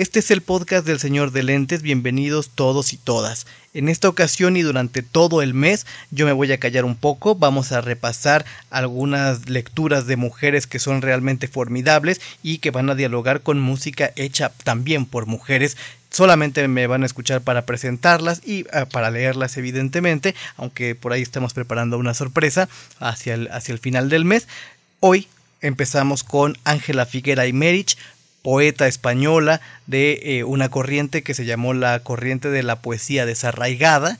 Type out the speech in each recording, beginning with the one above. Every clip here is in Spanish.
Este es el podcast del Señor de Lentes, bienvenidos todos y todas. En esta ocasión y durante todo el mes yo me voy a callar un poco, vamos a repasar algunas lecturas de mujeres que son realmente formidables y que van a dialogar con música hecha también por mujeres solamente me van a escuchar para presentarlas y ah, para leerlas evidentemente, aunque por ahí estamos preparando una sorpresa hacia el, hacia el final del mes. Hoy empezamos con Ángela Figuera y Merich, poeta española de eh, una corriente que se llamó la corriente de la poesía desarraigada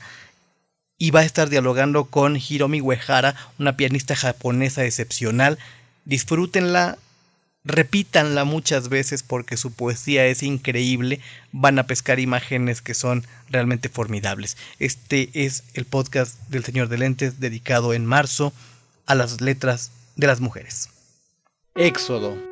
y va a estar dialogando con Hiromi Uehara, una pianista japonesa excepcional. Disfrútenla, repítanla muchas veces porque su poesía es increíble, van a pescar imágenes que son realmente formidables. Este es el podcast del Señor de Lentes dedicado en marzo a las letras de las mujeres. Éxodo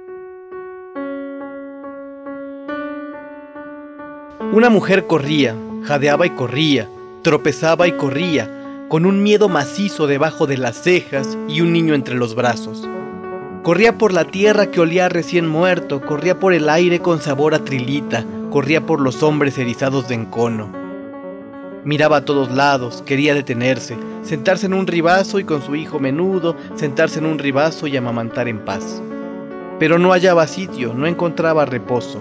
Una mujer corría, jadeaba y corría, tropezaba y corría, con un miedo macizo debajo de las cejas y un niño entre los brazos. Corría por la tierra que olía recién muerto, corría por el aire con sabor a trilita, corría por los hombres erizados de encono. Miraba a todos lados, quería detenerse, sentarse en un ribazo y con su hijo menudo, sentarse en un ribazo y amamantar en paz. Pero no hallaba sitio, no encontraba reposo.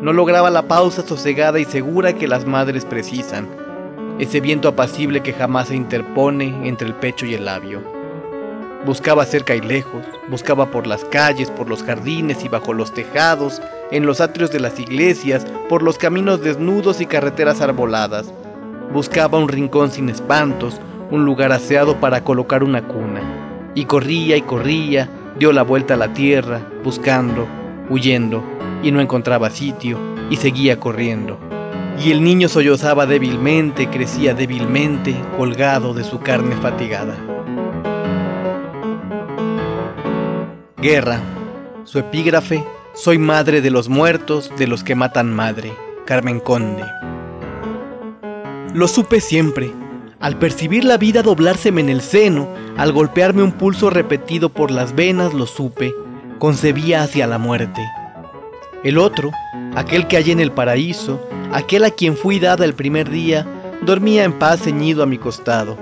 No lograba la pausa sosegada y segura que las madres precisan, ese viento apacible que jamás se interpone entre el pecho y el labio. Buscaba cerca y lejos, buscaba por las calles, por los jardines y bajo los tejados, en los atrios de las iglesias, por los caminos desnudos y carreteras arboladas. Buscaba un rincón sin espantos, un lugar aseado para colocar una cuna. Y corría y corría, dio la vuelta a la tierra, buscando, huyendo, y no encontraba sitio y seguía corriendo. Y el niño sollozaba débilmente, crecía débilmente, colgado de su carne fatigada. Guerra. Su epígrafe, Soy madre de los muertos, de los que matan madre. Carmen Conde. Lo supe siempre. Al percibir la vida doblárseme en el seno, al golpearme un pulso repetido por las venas, lo supe. Concebía hacia la muerte. El otro, aquel que hallé en el paraíso, aquel a quien fui dada el primer día, dormía en paz ceñido a mi costado.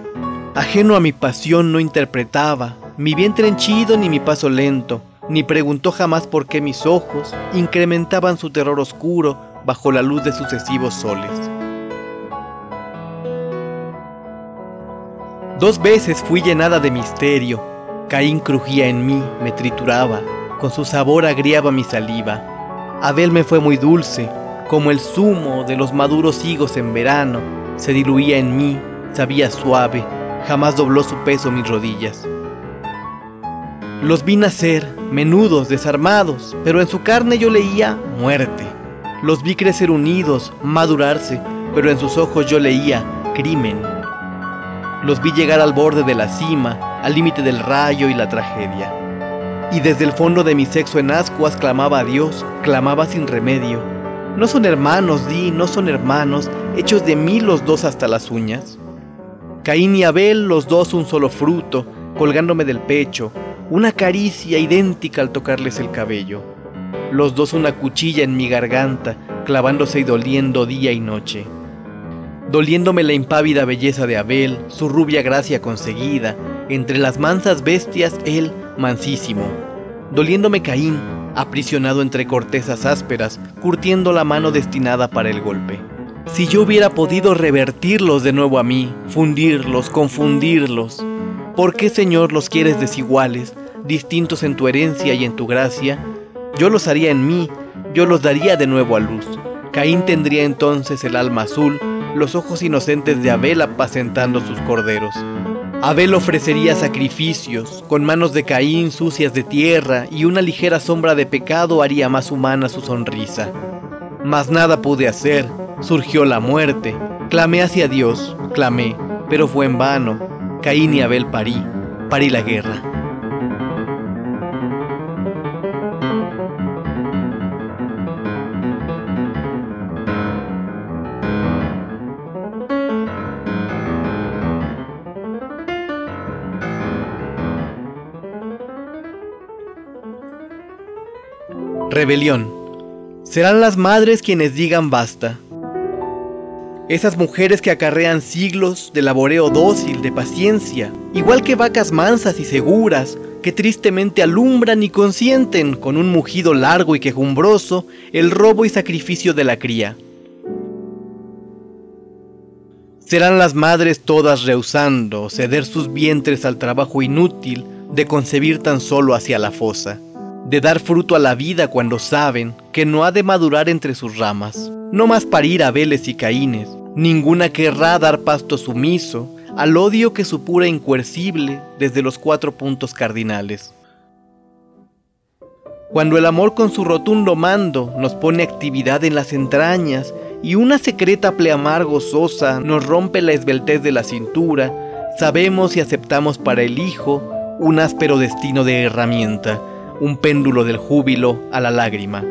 Ajeno a mi pasión no interpretaba, mi vientre henchido ni mi paso lento, ni preguntó jamás por qué mis ojos incrementaban su terror oscuro bajo la luz de sucesivos soles. Dos veces fui llenada de misterio, Caín crujía en mí, me trituraba, con su sabor agriaba mi saliva. Abel me fue muy dulce, como el zumo de los maduros higos en verano, se diluía en mí, sabía suave, jamás dobló su peso mis rodillas. Los vi nacer, menudos, desarmados, pero en su carne yo leía muerte. Los vi crecer unidos, madurarse, pero en sus ojos yo leía crimen. Los vi llegar al borde de la cima, al límite del rayo y la tragedia y desde el fondo de mi sexo en ascuas clamaba a Dios, clamaba sin remedio. ¿No son hermanos, di, no son hermanos, hechos de mí los dos hasta las uñas? Caín y Abel, los dos un solo fruto, colgándome del pecho, una caricia idéntica al tocarles el cabello. Los dos una cuchilla en mi garganta, clavándose y doliendo día y noche. Doliéndome la impávida belleza de Abel, su rubia gracia conseguida, entre las mansas bestias él mansísimo. Doliéndome Caín, aprisionado entre cortezas ásperas, curtiendo la mano destinada para el golpe. Si yo hubiera podido revertirlos de nuevo a mí, fundirlos, confundirlos, ¿por qué Señor los quieres desiguales, distintos en tu herencia y en tu gracia? Yo los haría en mí, yo los daría de nuevo a luz. Caín tendría entonces el alma azul, los ojos inocentes de Abel apacentando sus corderos. Abel ofrecería sacrificios, con manos de Caín sucias de tierra y una ligera sombra de pecado haría más humana su sonrisa. Mas nada pude hacer, surgió la muerte, clamé hacia Dios, clamé, pero fue en vano. Caín y Abel parí, parí la guerra. Rebelión. Serán las madres quienes digan basta. Esas mujeres que acarrean siglos de laboreo dócil, de paciencia, igual que vacas mansas y seguras, que tristemente alumbran y consienten con un mugido largo y quejumbroso el robo y sacrificio de la cría. Serán las madres todas rehusando ceder sus vientres al trabajo inútil de concebir tan solo hacia la fosa, de dar fruto a la vida cuando saben que no ha de madurar entre sus ramas. No más parir Abeles y Caínes, ninguna querrá dar pasto sumiso al odio que supura incoercible desde los cuatro puntos cardinales. Cuando el amor con su rotundo mando nos pone actividad en las entrañas y una secreta pleamar gozosa nos rompe la esbeltez de la cintura, sabemos y aceptamos para el hijo un áspero destino de herramienta, un péndulo del júbilo a la lágrima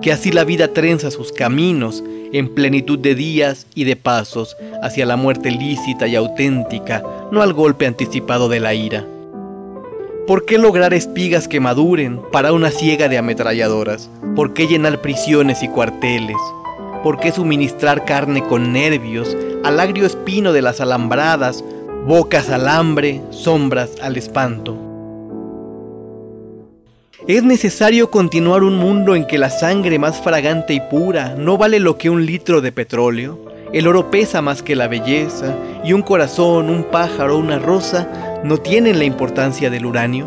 que así la vida trenza sus caminos en plenitud de días y de pasos hacia la muerte lícita y auténtica, no al golpe anticipado de la ira. ¿Por qué lograr espigas que maduren para una ciega de ametralladoras? ¿Por qué llenar prisiones y cuarteles? ¿Por qué suministrar carne con nervios al agrio espino de las alambradas, bocas al hambre, sombras al espanto? ¿Es necesario continuar un mundo en que la sangre más fragante y pura no vale lo que un litro de petróleo? El oro pesa más que la belleza y un corazón, un pájaro, una rosa no tienen la importancia del uranio.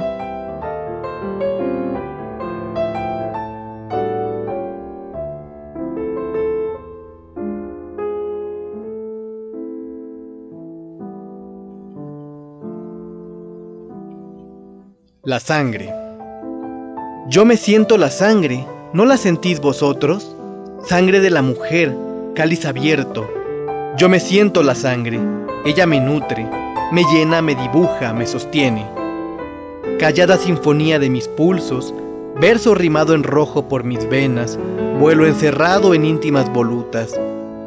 La sangre. Yo me siento la sangre, ¿no la sentís vosotros? Sangre de la mujer, cáliz abierto. Yo me siento la sangre, ella me nutre, me llena, me dibuja, me sostiene. Callada sinfonía de mis pulsos, verso rimado en rojo por mis venas, vuelo encerrado en íntimas volutas,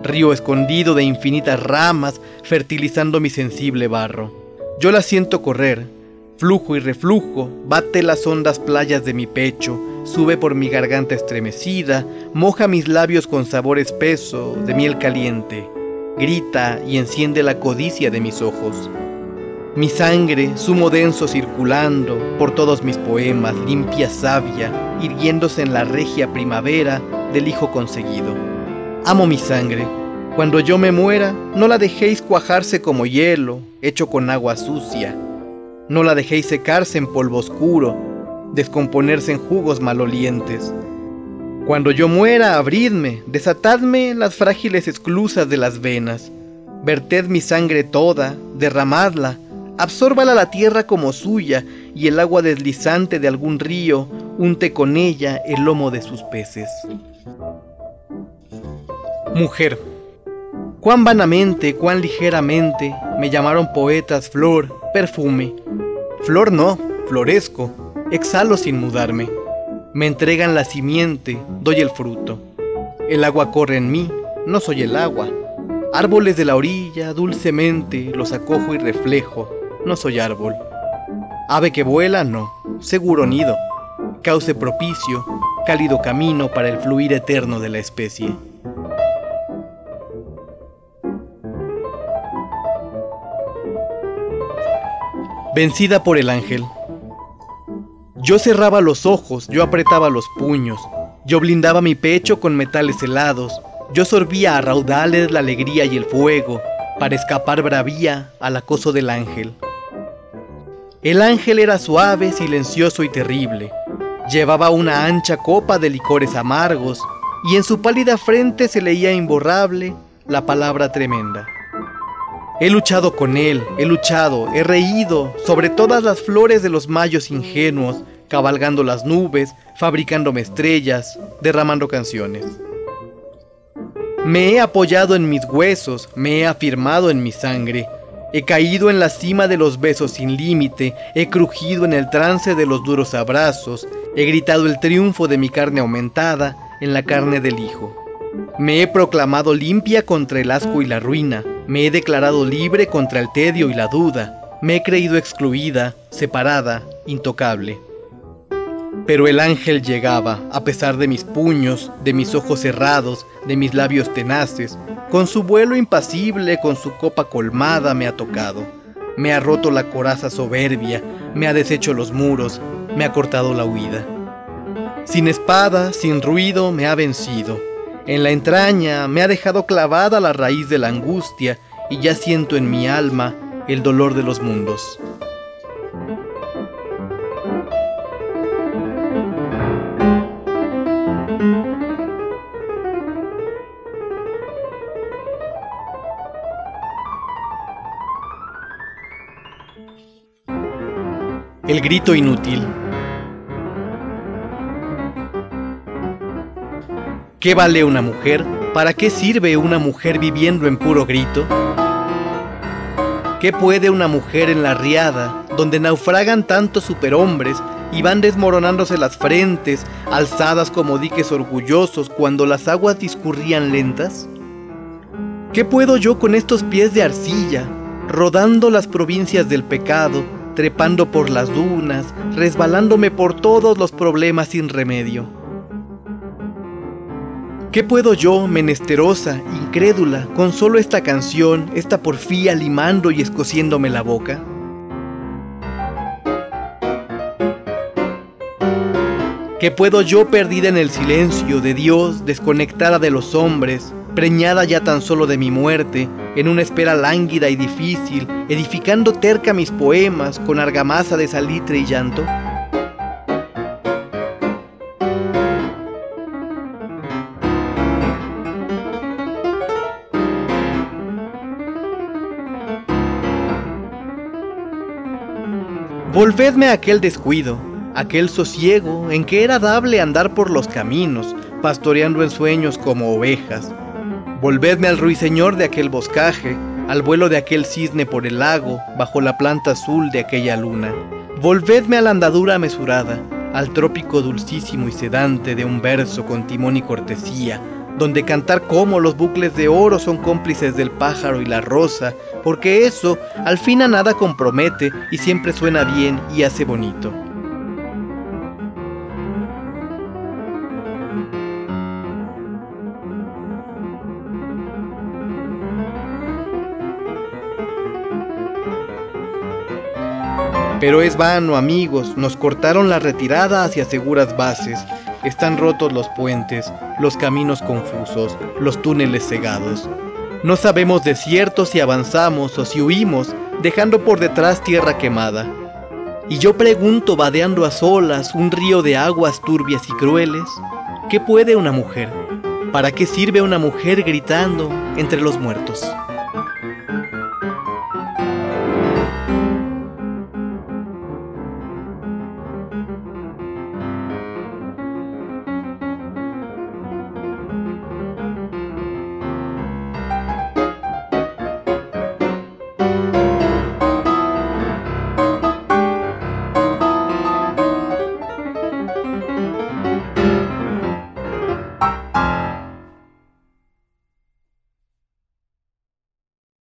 río escondido de infinitas ramas, fertilizando mi sensible barro. Yo la siento correr, Flujo y reflujo, bate las hondas playas de mi pecho, sube por mi garganta estremecida, moja mis labios con sabor espeso de miel caliente, grita y enciende la codicia de mis ojos. Mi sangre, sumo denso circulando por todos mis poemas, limpia savia, irguiéndose en la regia primavera del hijo conseguido. Amo mi sangre. Cuando yo me muera, no la dejéis cuajarse como hielo, hecho con agua sucia no la dejéis secarse en polvo oscuro, descomponerse en jugos malolientes. Cuando yo muera, abridme, desatadme las frágiles esclusas de las venas, verted mi sangre toda, derramadla, absórbala la tierra como suya, y el agua deslizante de algún río unte con ella el lomo de sus peces. Mujer, cuán vanamente, cuán ligeramente me llamaron poetas flor, perfume, Flor no, florezco, exhalo sin mudarme. Me entregan la simiente, doy el fruto. El agua corre en mí, no soy el agua. Árboles de la orilla, dulcemente los acojo y reflejo, no soy árbol. Ave que vuela, no, seguro nido. Cauce propicio, cálido camino para el fluir eterno de la especie. Vencida por el ángel. Yo cerraba los ojos, yo apretaba los puños, yo blindaba mi pecho con metales helados, yo sorbía a raudales la alegría y el fuego, para escapar bravía al acoso del ángel. El ángel era suave, silencioso y terrible. Llevaba una ancha copa de licores amargos, y en su pálida frente se leía imborrable la palabra tremenda. He luchado con él, he luchado, he reído sobre todas las flores de los mayos ingenuos, cabalgando las nubes, fabricándome estrellas, derramando canciones. Me he apoyado en mis huesos, me he afirmado en mi sangre, he caído en la cima de los besos sin límite, he crujido en el trance de los duros abrazos, he gritado el triunfo de mi carne aumentada en la carne del Hijo. Me he proclamado limpia contra el asco y la ruina, me he declarado libre contra el tedio y la duda. Me he creído excluida, separada, intocable. Pero el ángel llegaba, a pesar de mis puños, de mis ojos cerrados, de mis labios tenaces, con su vuelo impasible, con su copa colmada me ha tocado. Me ha roto la coraza soberbia, me ha deshecho los muros, me ha cortado la huida. Sin espada, sin ruido, me ha vencido. En la entraña me ha dejado clavada la raíz de la angustia y ya siento en mi alma el dolor de los mundos. El grito inútil. ¿Qué vale una mujer? ¿Para qué sirve una mujer viviendo en puro grito? ¿Qué puede una mujer en la riada, donde naufragan tantos superhombres y van desmoronándose las frentes, alzadas como diques orgullosos cuando las aguas discurrían lentas? ¿Qué puedo yo con estos pies de arcilla, rodando las provincias del pecado, trepando por las dunas, resbalándome por todos los problemas sin remedio. ¿Qué puedo yo, menesterosa, incrédula, con solo esta canción, esta porfía limando y escociéndome la boca? ¿Qué puedo yo perdida en el silencio de Dios, desconectada de los hombres, preñada ya tan solo de mi muerte, en una espera lánguida y difícil, edificando terca mis poemas con argamasa de salitre y llanto? Volvedme a aquel descuido, aquel sosiego en que era dable andar por los caminos, pastoreando en sueños como ovejas, Volvedme al ruiseñor de aquel boscaje, al vuelo de aquel cisne por el lago, bajo la planta azul de aquella luna. Volvedme a la andadura mesurada, al trópico dulcísimo y sedante de un verso con timón y cortesía, donde cantar como los bucles de oro son cómplices del pájaro y la rosa, porque eso al fin a nada compromete y siempre suena bien y hace bonito. Pero es vano, amigos, nos cortaron la retirada hacia seguras bases. Están rotos los puentes, los caminos confusos, los túneles cegados. No sabemos de cierto si avanzamos o si huimos, dejando por detrás tierra quemada. Y yo pregunto, vadeando a solas un río de aguas turbias y crueles, ¿qué puede una mujer? ¿Para qué sirve una mujer gritando entre los muertos?